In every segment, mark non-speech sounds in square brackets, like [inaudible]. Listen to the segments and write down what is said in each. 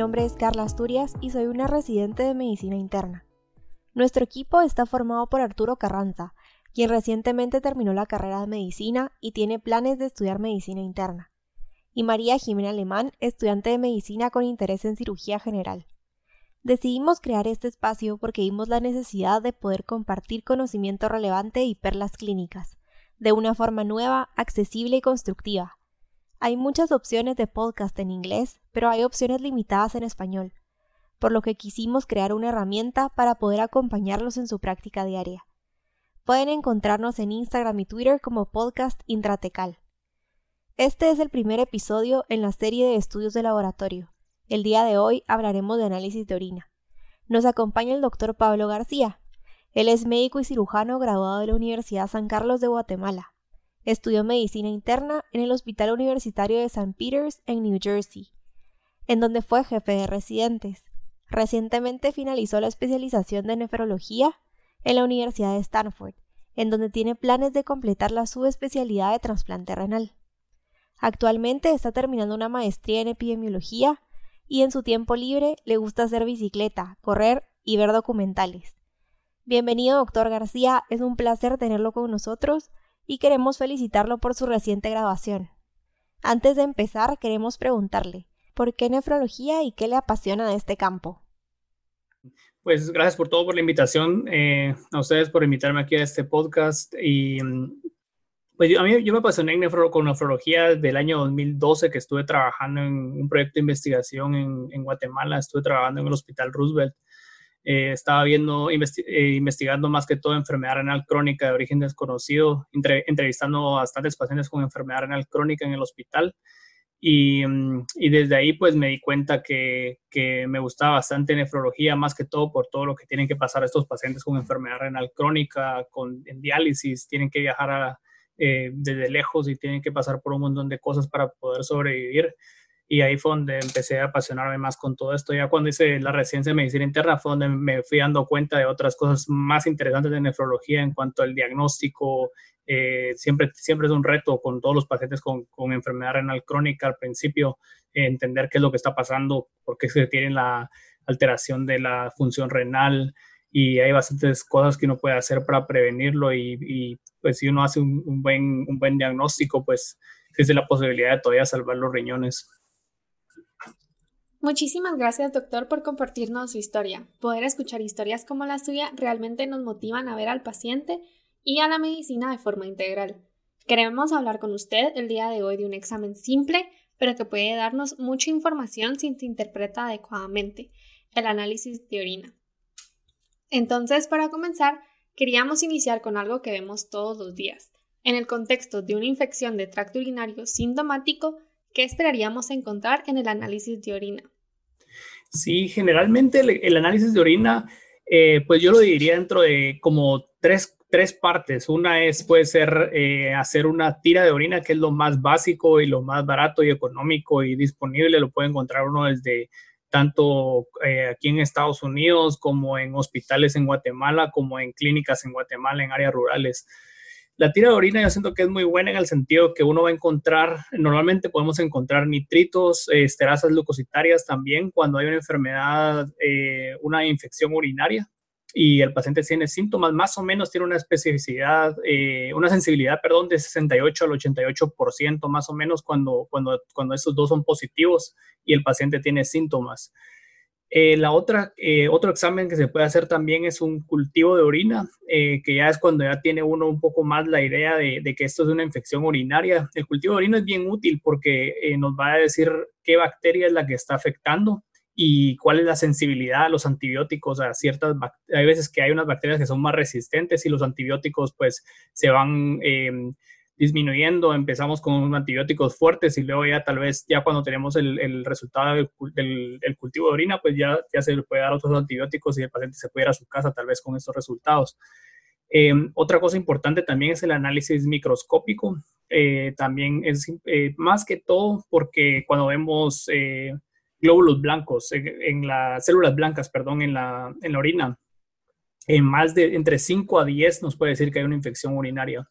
nombre es Carla Asturias y soy una residente de medicina interna. Nuestro equipo está formado por Arturo Carranza, quien recientemente terminó la carrera de medicina y tiene planes de estudiar medicina interna, y María Jimena Alemán, estudiante de medicina con interés en cirugía general. Decidimos crear este espacio porque vimos la necesidad de poder compartir conocimiento relevante y perlas clínicas, de una forma nueva, accesible y constructiva. Hay muchas opciones de podcast en inglés, pero hay opciones limitadas en español, por lo que quisimos crear una herramienta para poder acompañarlos en su práctica diaria. Pueden encontrarnos en Instagram y Twitter como Podcast Intratecal. Este es el primer episodio en la serie de estudios de laboratorio. El día de hoy hablaremos de análisis de orina. Nos acompaña el doctor Pablo García. Él es médico y cirujano graduado de la Universidad San Carlos de Guatemala. Estudió medicina interna en el Hospital Universitario de St. Peters en New Jersey, en donde fue jefe de residentes. Recientemente finalizó la especialización de nefrología en la Universidad de Stanford, en donde tiene planes de completar la subespecialidad de trasplante renal. Actualmente está terminando una maestría en epidemiología y en su tiempo libre le gusta hacer bicicleta, correr y ver documentales. Bienvenido, doctor García, es un placer tenerlo con nosotros y queremos felicitarlo por su reciente graduación. Antes de empezar, queremos preguntarle, ¿por qué nefrología y qué le apasiona de este campo? Pues gracias por todo, por la invitación, eh, a ustedes por invitarme aquí a este podcast. Y pues yo, a mí yo me apasioné con nefrología desde el año 2012 que estuve trabajando en un proyecto de investigación en, Guatemala, estuve trabajando en el Hospital Roosevelt. Eh, estaba viendo, eh, investigando más que todo enfermedad renal crónica de origen desconocido, entrevistando a bastantes pacientes con enfermedad renal crónica en el hospital. Mm, y, desde ahí pues me di cuenta que, que, me gustaba bastante nefrología, más que todo por todo lo que tienen que pasar estos pacientes con enfermedad renal crónica, con en diálisis, tienen que viajar eh, desde lejos y tienen que pasar por un montón de cosas para poder sobrevivir. Y ahí fue donde empecé a apasionarme más con todo esto. Ya cuando hice la residencia de medicina interna fue donde me fui dando cuenta de otras cosas más interesantes de nefrología en cuanto al diagnóstico, eh, siempre, siempre es un reto con todos los pacientes con, enfermedad renal crónica al principio, entender qué es lo que está pasando, por qué se tiene la alteración de la función renal y hay bastantes cosas que uno puede hacer para prevenirlo y, pues si uno hace un, buen, un buen diagnóstico, pues existe la posibilidad de todavía salvar los riñones. Muchísimas gracias, doctor, por compartirnos su historia. Poder escuchar historias como la suya realmente nos motivan a ver al paciente y a la medicina de forma integral. Queremos hablar con usted el día de hoy de un examen simple, pero que puede darnos mucha información si se interpreta adecuadamente, el análisis de orina. Entonces, para comenzar, queríamos iniciar con algo que vemos todos los días. En el contexto de una infección de tracto urinario sintomático, ¿qué esperaríamos encontrar en el análisis de orina? Sí, generalmente el, análisis de orina, eh, pues yo lo diría dentro de como tres tres partes. Una es, puede ser eh, hacer una tira de orina, que es lo más básico y lo más barato y económico y disponible. Lo puede encontrar uno desde tanto eh, aquí en Estados Unidos como en hospitales en Guatemala, como en clínicas en Guatemala, en áreas rurales. La tira de orina yo siento que es muy buena en el sentido que uno va a encontrar, normalmente podemos encontrar nitritos, esterasas leucocitarias también cuando hay una enfermedad, eh, una infección urinaria y el paciente tiene síntomas, más o menos tiene una especificidad, eh, una sensibilidad, perdón, de 68 al 88% más o menos cuando, cuando, cuando dos son positivos y el paciente tiene síntomas. Eh, la otra, eh, otro examen que se puede hacer también es un cultivo de orina, que ya es cuando ya tiene uno un poco más la idea de, de, que esto es una infección urinaria. El cultivo de orina es bien útil porque nos va a decir qué bacteria es la que está afectando y cuál es la sensibilidad a los antibióticos, a ciertas, hay veces que hay unas bacterias que son más resistentes y los antibióticos pues se van disminuyendo, empezamos con antibióticos fuertes y luego ya tal vez ya cuando tenemos el, el resultado del, del, cultivo de orina pues ya, ya se le puede dar otros antibióticos y el paciente se puede ir a su casa tal vez con estos resultados. Em, otra cosa importante también es el análisis microscópico. Eh, también es eh, más que todo porque cuando vemos eh, glóbulos blancos, en, las células blancas, perdón, en la, en la orina. En más de entre 5 a 10 nos puede decir que hay una infección urinaria.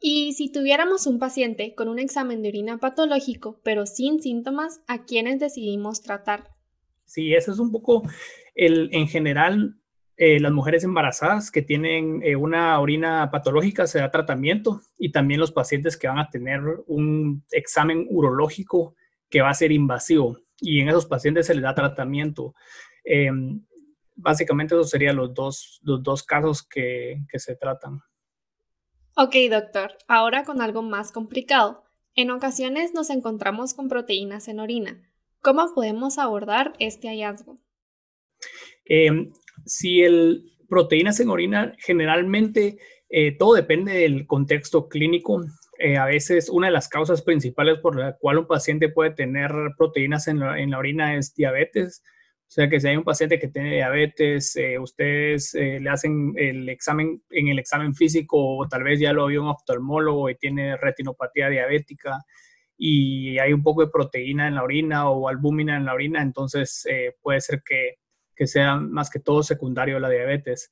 Y si tuviéramos un paciente con un examen de orina patológico, pero sin síntomas, ¿a quiénes decidimos tratar? Sí, eso es un poco el, en general, eh, las mujeres embarazadas que tienen eh, una orina patológica se da tratamiento y también los pacientes que van a tener un examen urológico que va a ser invasivo y en esos pacientes se les da tratamiento. Em, básicamente esos serían los dos, los dos casos que, que se tratan. Ok, doctor. Ahora con algo más complicado. En ocasiones nos encontramos con proteínas en orina. ¿Cómo podemos abordar este hallazgo? Em, si el proteínas en orina, generalmente eh, todo depende del contexto clínico. Eh, a veces una de las causas principales por la cual un paciente puede tener proteínas en la, orina es diabetes. O sea que si hay un paciente que tiene diabetes, eh, ustedes le hacen el examen en el examen físico o tal vez ya lo vio un oftalmólogo y tiene retinopatía diabética y hay un poco de proteína en la orina o albúmina en la orina, entonces puede ser que que sea más que todo secundario la diabetes.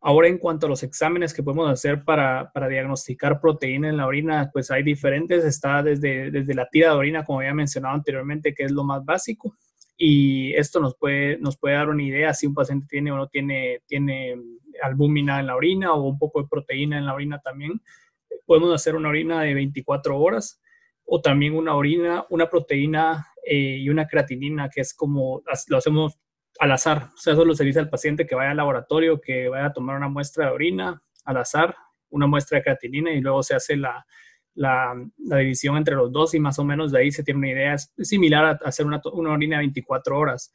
Ahora, en cuanto a los exámenes que podemos hacer para, diagnosticar proteína en la orina, pues hay diferentes. Está desde, desde la tira de orina, como había mencionado anteriormente, que es lo más básico. Y esto nos puede, nos puede dar una idea si un paciente tiene o no tiene, tiene albúmina en la orina o un poco de proteína en la orina también. Podemos hacer una orina de 24 horas o también una orina, una proteína eh, y una creatinina, que es como lo hacemos al azar. O sea, solo se dice al paciente que vaya al laboratorio, que vaya a tomar una muestra de orina al azar, una muestra de creatinina y luego se hace la, la, división entre los dos y más o menos de ahí se tiene una idea es similar a hacer una, una orina de 24 horas.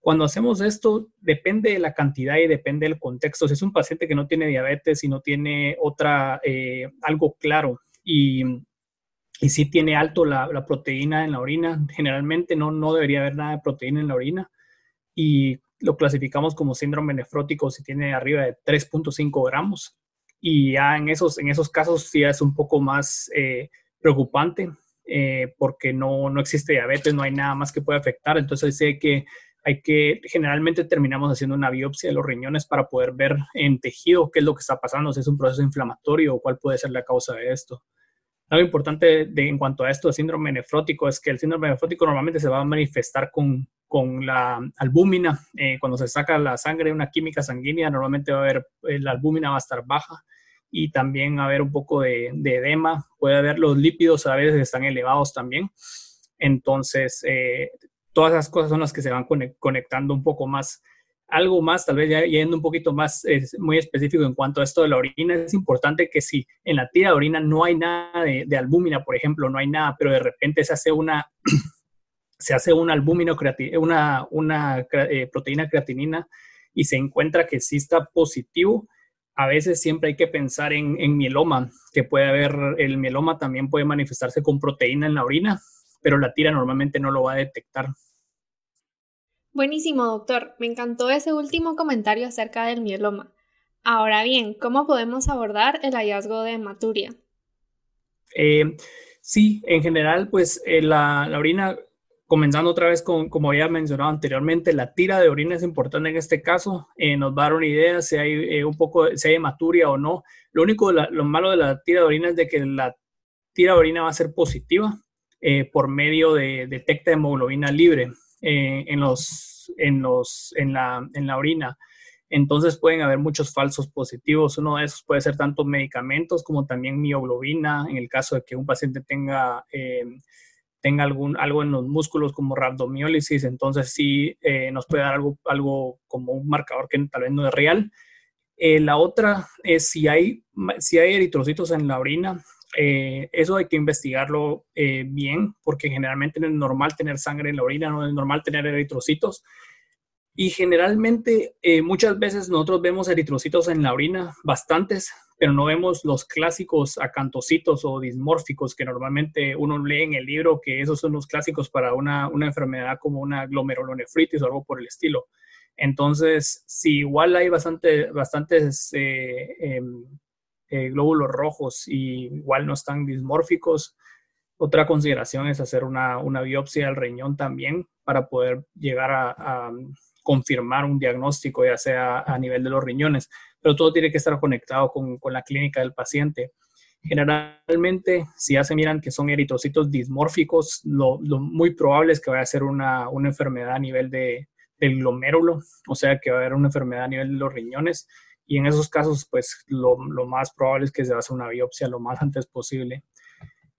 Cuando hacemos esto, depende de la cantidad y depende del contexto. Si es un paciente que no tiene diabetes y no tiene otra, eh, algo claro y, y si tiene alto la, la, proteína en la orina, generalmente no, no debería haber nada de proteína en la orina y lo clasificamos como síndrome nefrótico si tiene arriba de 3.5 gramos. Y ya en esos, en esos casos sí es un poco más eh, preocupante eh, porque no, no existe diabetes, no hay nada más que pueda afectar. Entonces sé que hay que, generalmente terminamos haciendo una biopsia de los riñones para poder ver en tejido qué es lo que está pasando, si es un proceso inflamatorio o cuál puede ser la causa de esto. Algo importante en cuanto a esto de síndrome nefrótico es que el síndrome nefrótico normalmente se va a manifestar con, con la albúmina. Eh, cuando se saca la sangre, una química sanguínea, normalmente va a haber, eh, la albúmina va a estar baja y también va a haber un poco de, edema. Puede haber los lípidos a veces están elevados también. Entonces, eh, todas esas cosas son las que se van conectando un poco más algo más, tal vez ya yendo un poquito más muy específico en cuanto a esto de la orina, es importante que si en la tira de orina no hay nada de, albúmina, por ejemplo, no hay nada, pero de repente se hace una, [clears throat] se hace una albúmino, una, una eh, proteína creatinina y se encuentra que sí está positivo, a veces siempre hay que pensar en, en mieloma, que puede haber, el mieloma también puede manifestarse con proteína en la orina, pero la tira normalmente no lo va a detectar. Buenísimo, doctor. Me encantó ese último comentario acerca del mieloma. Ahora bien, ¿cómo podemos abordar el hallazgo de hematuria? Eh, sí, en general, pues eh, la, orina, comenzando otra vez con, como había mencionado anteriormente, la tira de orina es importante en este caso. Eh, nos va a dar una idea si hay un poco, si hay hematuria o no. Lo único, lo malo de la tira de orina es de que la tira de orina va a ser positiva por medio de detecta hemoglobina libre. Eh, en, los, en, los, en, la, en la orina. Entonces pueden haber muchos falsos positivos. Uno de esos puede ser tanto medicamentos como también mioglobina, en el caso de que un paciente tenga, eh, tenga algún, algo en los músculos como rhabdomiólisis, entonces sí eh, nos puede dar algo, algo como un marcador que tal vez no es real. la otra es si hay, si hay eritrocitos en la orina, eh, eso hay que investigarlo eh, bien porque generalmente no es normal tener sangre en la orina, no es normal tener eritrocitos. Y generalmente eh, muchas veces nosotros vemos eritrocitos en la orina, bastantes, pero no vemos los clásicos acantocitos o dismórficos que normalmente uno lee en el libro, que esos son los clásicos para una, una enfermedad como una glomerulonefritis o algo por el estilo. Entonces, si igual hay bastante, bastantes em, glóbulos rojos y igual no están dismórficos. Otra consideración es hacer una, una biopsia del riñón también para poder llegar a, confirmar un diagnóstico, ya sea a nivel de los riñones, pero todo tiene que estar conectado con, con la clínica del paciente. Generalmente, si ya se miran que son eritrocitos dismórficos, lo, muy probable es que vaya a ser una, enfermedad a nivel de, del glomérulo, o sea que va a haber una enfermedad a nivel de los riñones. Y en esos casos, pues lo, más probable es que se hacer una biopsia lo más [laughs] antes posible.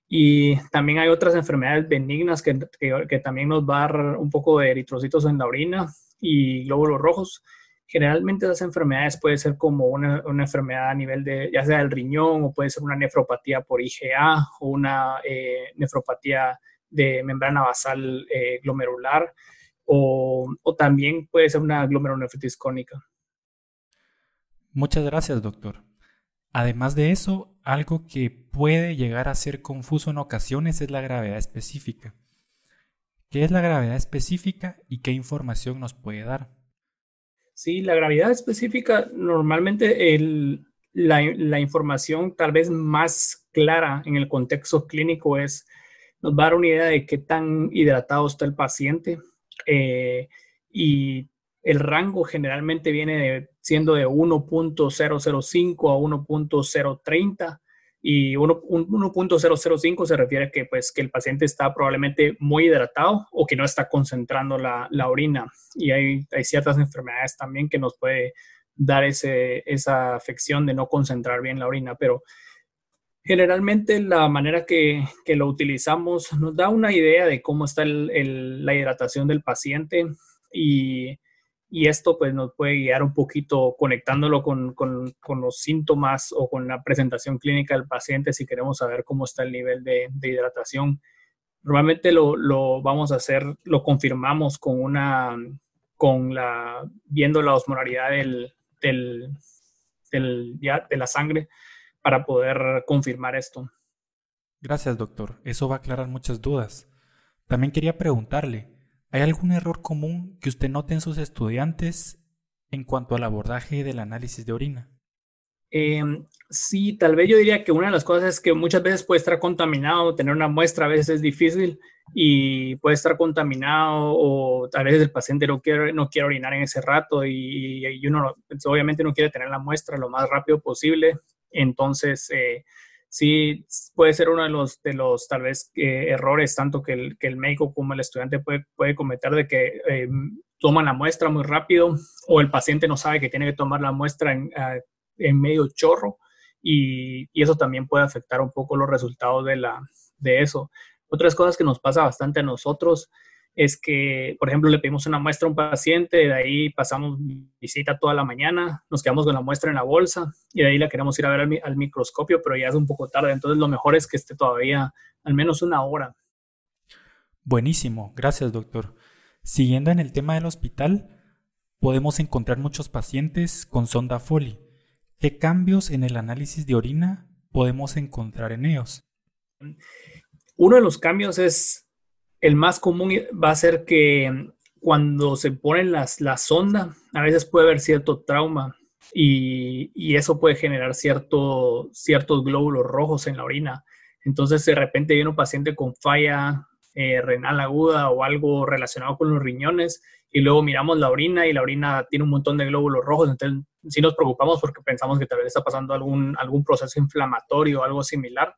Y también hay otras enfermedades benignas que, que, también nos va a dar un poco de eritrocitos en la orina y glóbulos rojos. Generalmente esas enfermedades puede ser como una, una, enfermedad a nivel de, ya sea del riñón o puede ser una nefropatía por IgA o una eh, nefropatía de membrana basal eh, glomerular o, o, también puede ser una glomerulonefritis crónica. Muchas gracias, doctor. Además de eso, algo que puede llegar a ser confuso en ocasiones es la gravedad específica. ¿Qué es la gravedad específica y qué información nos puede dar? Sí, la gravedad específica, normalmente la, información tal vez más clara en el contexto clínico es, nos va a dar una idea de qué tan hidratado está el paciente eh, y el rango generalmente viene siendo de 1.005 a 1.030 y 1.005 se refiere que, pues, que el paciente está probablemente muy hidratado o que no está concentrando la, orina. Y hay, hay, ciertas enfermedades también que nos puede dar ese, esa afección de no concentrar bien la orina, pero generalmente la manera que, que lo utilizamos nos da una idea de cómo está el, la hidratación del paciente y y esto pues nos puede guiar un poquito conectándolo con, los síntomas o con la presentación clínica del paciente si queremos saber cómo está el nivel de, hidratación. Normalmente lo, vamos a hacer, lo confirmamos con una, con la, viendo la osmolaridad del, del, de la sangre para poder confirmar esto. Gracias, doctor. Eso va a aclarar muchas dudas. También quería preguntarle, ¿Hay algún error común que usted note en sus estudiantes en cuanto al abordaje del análisis de orina? Em, sí, tal vez yo diría que una de las cosas es que muchas veces puede estar contaminado, tener una muestra a veces es difícil y puede estar contaminado o a veces el paciente no quiere, no quiere orinar en ese rato y, uno pues, obviamente no quiere tener la muestra lo más rápido posible. Entonces, eh, sí puede ser uno de los, de los tal vez eh, errores tanto que el, que el, médico como el estudiante puede, puede cometer de que eh, toman la muestra muy rápido o el paciente no sabe que tiene que tomar la muestra en, ah, en medio chorro y, y, eso también puede afectar un poco los resultados de, la, de eso. Otras cosas que nos pasa bastante a nosotros es que, por ejemplo, le pedimos una muestra a un paciente, de ahí pasamos visita toda la mañana, nos quedamos con la muestra en la bolsa y de ahí la queremos ir a ver al, microscopio, pero ya es un poco tarde, entonces lo mejor es que esté todavía al menos una hora. Buenísimo, gracias doctor. Siguiendo en el tema del hospital, podemos encontrar muchos pacientes con sonda Foley. ¿Qué cambios en el análisis de orina podemos encontrar en ellos? Uno de los cambios es el más común va a ser que cuando se pone las, la sonda, a veces puede haber cierto trauma y, y, eso puede generar cierto, ciertos glóbulos rojos en la orina. Entonces, de repente viene un paciente con falla eh, renal aguda o algo relacionado con los riñones y luego miramos la orina y la orina tiene un montón de glóbulos rojos. Entonces, sí nos preocupamos porque pensamos que tal vez está pasando algún, algún proceso inflamatorio o algo similar.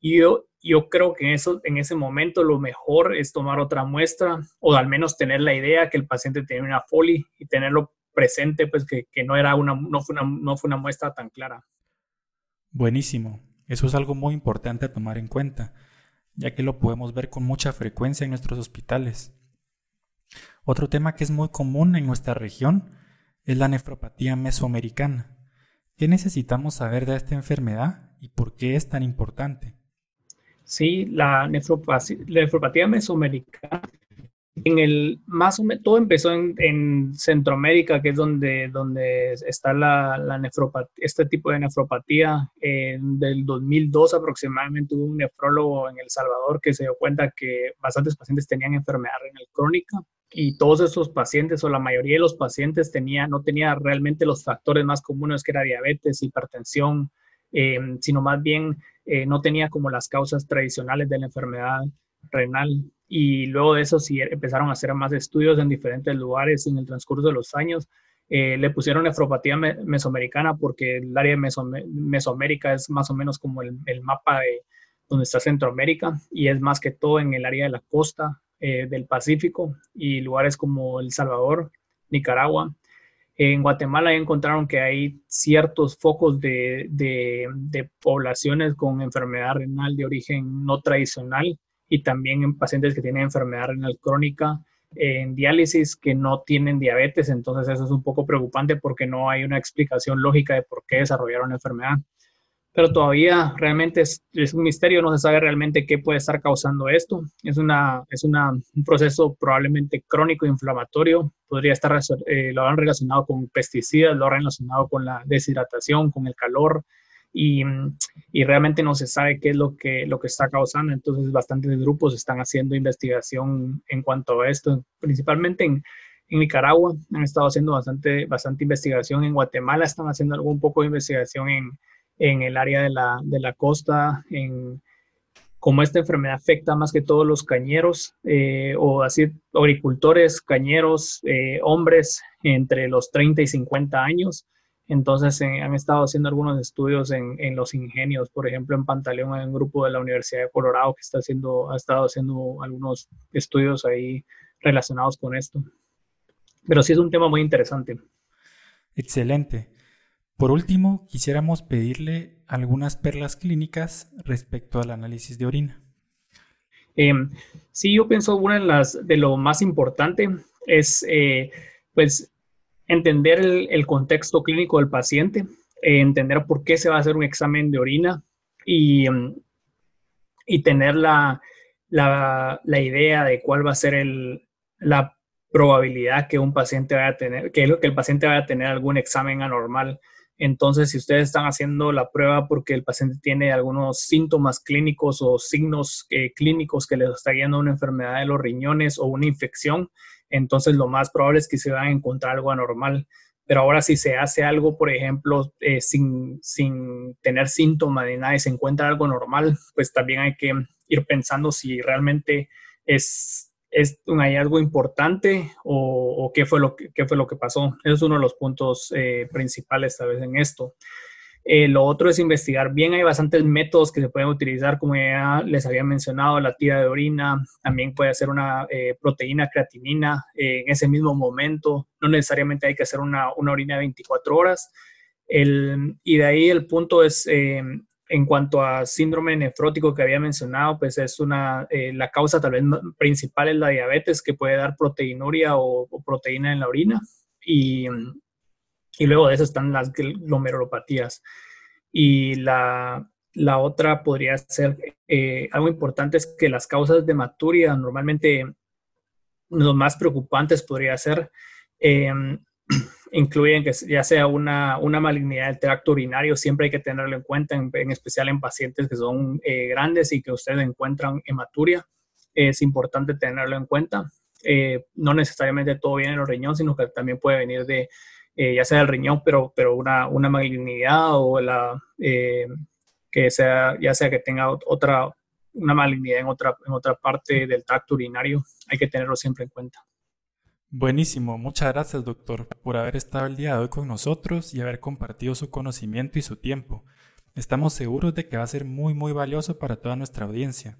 Y yo creo que en, eso, en ese momento lo mejor es tomar otra muestra o al menos tener la idea que el paciente tiene una foli y tenerlo presente, pues que, que, no, era una, no, fue una, no fue una muestra tan clara. Buenísimo. Eso es algo muy importante a tomar en cuenta, ya que lo podemos ver con mucha frecuencia en nuestros hospitales. Otro tema que es muy común en nuestra región es la nefropatía mesoamericana. ¿Qué necesitamos saber de esta enfermedad y por qué es tan importante? Sí, la nefropatía, mesoamericana, en el, más o menos, todo empezó en, Centroamérica, que es donde, donde está la, la este tipo de nefropatía. En del 2002 aproximadamente hubo un nefrólogo en El Salvador que se dio cuenta que bastantes pacientes tenían enfermedad renal crónica y todos esos pacientes o la mayoría de los pacientes tenía, no tenía realmente los factores más comunes que era diabetes, hipertensión, eh, sino más bien eh, no tenía como las causas tradicionales de la enfermedad renal. Y luego de eso sí empezaron a hacer más estudios en diferentes lugares en el transcurso de los años Eh, le pusieron nefropatía mesoamericana porque el área de Mesoamérica es más o menos como el, mapa de donde está Centroamérica y es más que todo en el área de la costa eh, del Pacífico y lugares como El Salvador, Nicaragua. En Guatemala encontraron que hay ciertos focos de, poblaciones con enfermedad renal de origen no tradicional y también en pacientes que tienen enfermedad renal crónica en diálisis que no tienen diabetes, entonces eso es un poco preocupante porque no hay una explicación lógica de por qué desarrollaron la enfermedad. Pero todavía realmente es, un misterio, no se sabe realmente qué puede estar causando esto. Es, una, es una, un proceso probablemente crónico inflamatorio, podría estar, eh, lo han relacionado con pesticidas, lo han relacionado con la deshidratación, con el calor, y, y, realmente no se sabe qué es lo que, lo que está causando. Entonces, bastantes grupos están haciendo investigación en cuanto a esto, principalmente en, en Nicaragua. Han estado haciendo bastante, bastante investigación. En Guatemala están haciendo algún poco de investigación en, en el área de la, de la costa, en cómo esta enfermedad afecta más que todos los cañeros eh, o así agricultores, cañeros, eh, hombres entre los 30 y 50 años. Entonces eh, han estado haciendo algunos estudios en, los ingenios, por ejemplo en Pantaleón hay un grupo de la Universidad de Colorado que está haciendo, ha estado haciendo algunos estudios ahí relacionados con esto. Pero sí es un tema muy interesante. Excelente. Por último, quisiéramos pedirle algunas perlas clínicas respecto al análisis de orina. Em, sí, yo pienso una de las de lo más importante es eh, pues entender el, contexto clínico del paciente, eh, entender por qué se va a hacer un examen de orina y, mm, y tener la, la, la, idea de cuál va a ser el, la probabilidad que un paciente vaya a tener, que el paciente vaya a tener algún examen anormal. Entonces, si ustedes están haciendo la prueba porque el paciente tiene algunos síntomas clínicos o signos eh, clínicos que les está guiando una enfermedad de los riñones o una infección, entonces lo más probable es que se van a encontrar algo anormal. Pero ahora si se hace algo, por ejemplo, eh, sin, tener síntomas de nada y se encuentra algo normal, pues también hay que ir pensando si realmente es, es un hallazgo importante o, qué, fue lo que, qué fue lo que pasó. Ese es uno de los puntos eh, principales tal vez en esto. Eh, lo otro es investigar bien. Hay bastantes métodos que se pueden utilizar, como ya les había mencionado, la tira de orina. También puede hacer una eh, proteína creatinina en ese mismo momento. No necesariamente hay que hacer una, una orina de 24 horas. El, y de ahí el punto es, en cuanto a síndrome nefrótico que había mencionado, pues es una, la causa tal vez principal es la diabetes, que puede dar proteinuria o, o proteína en la orina. Y y luego de eso están las glomerulopatías. Y la, la otra podría ser, eh, algo importante es que las causas de maturia normalmente los más preocupantes podría ser, em, [clears throat] incluyen que ya sea una, una, malignidad del tracto urinario, siempre hay que tenerlo en cuenta, en, especial en pacientes que son eh, grandes y que ustedes encuentran hematuria. Es importante tenerlo en cuenta. Eh, no necesariamente todo viene en los riñones, sino que también puede venir de eh, ya sea el riñón, pero, pero una, una malignidad o la, eh, que sea, ya sea que tenga otra, una malignidad en otra, en otra parte del tracto urinario, hay que tenerlo siempre en cuenta. Buenísimo, muchas gracias doctor por haber estado el día de hoy con nosotros y haber compartido su conocimiento y su tiempo. Estamos seguros de que va a ser muy muy valioso para toda nuestra audiencia.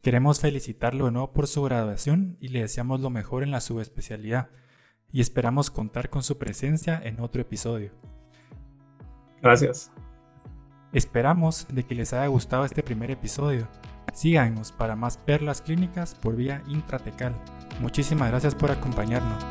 Queremos felicitarlo de nuevo por su graduación y le deseamos lo mejor en la subespecialidad y esperamos contar con su presencia en otro episodio. Gracias. Esperamos de que les haya gustado este primer episodio. Síganos para más perlas clínicas por vía intratecal. Muchísimas gracias por acompañarnos.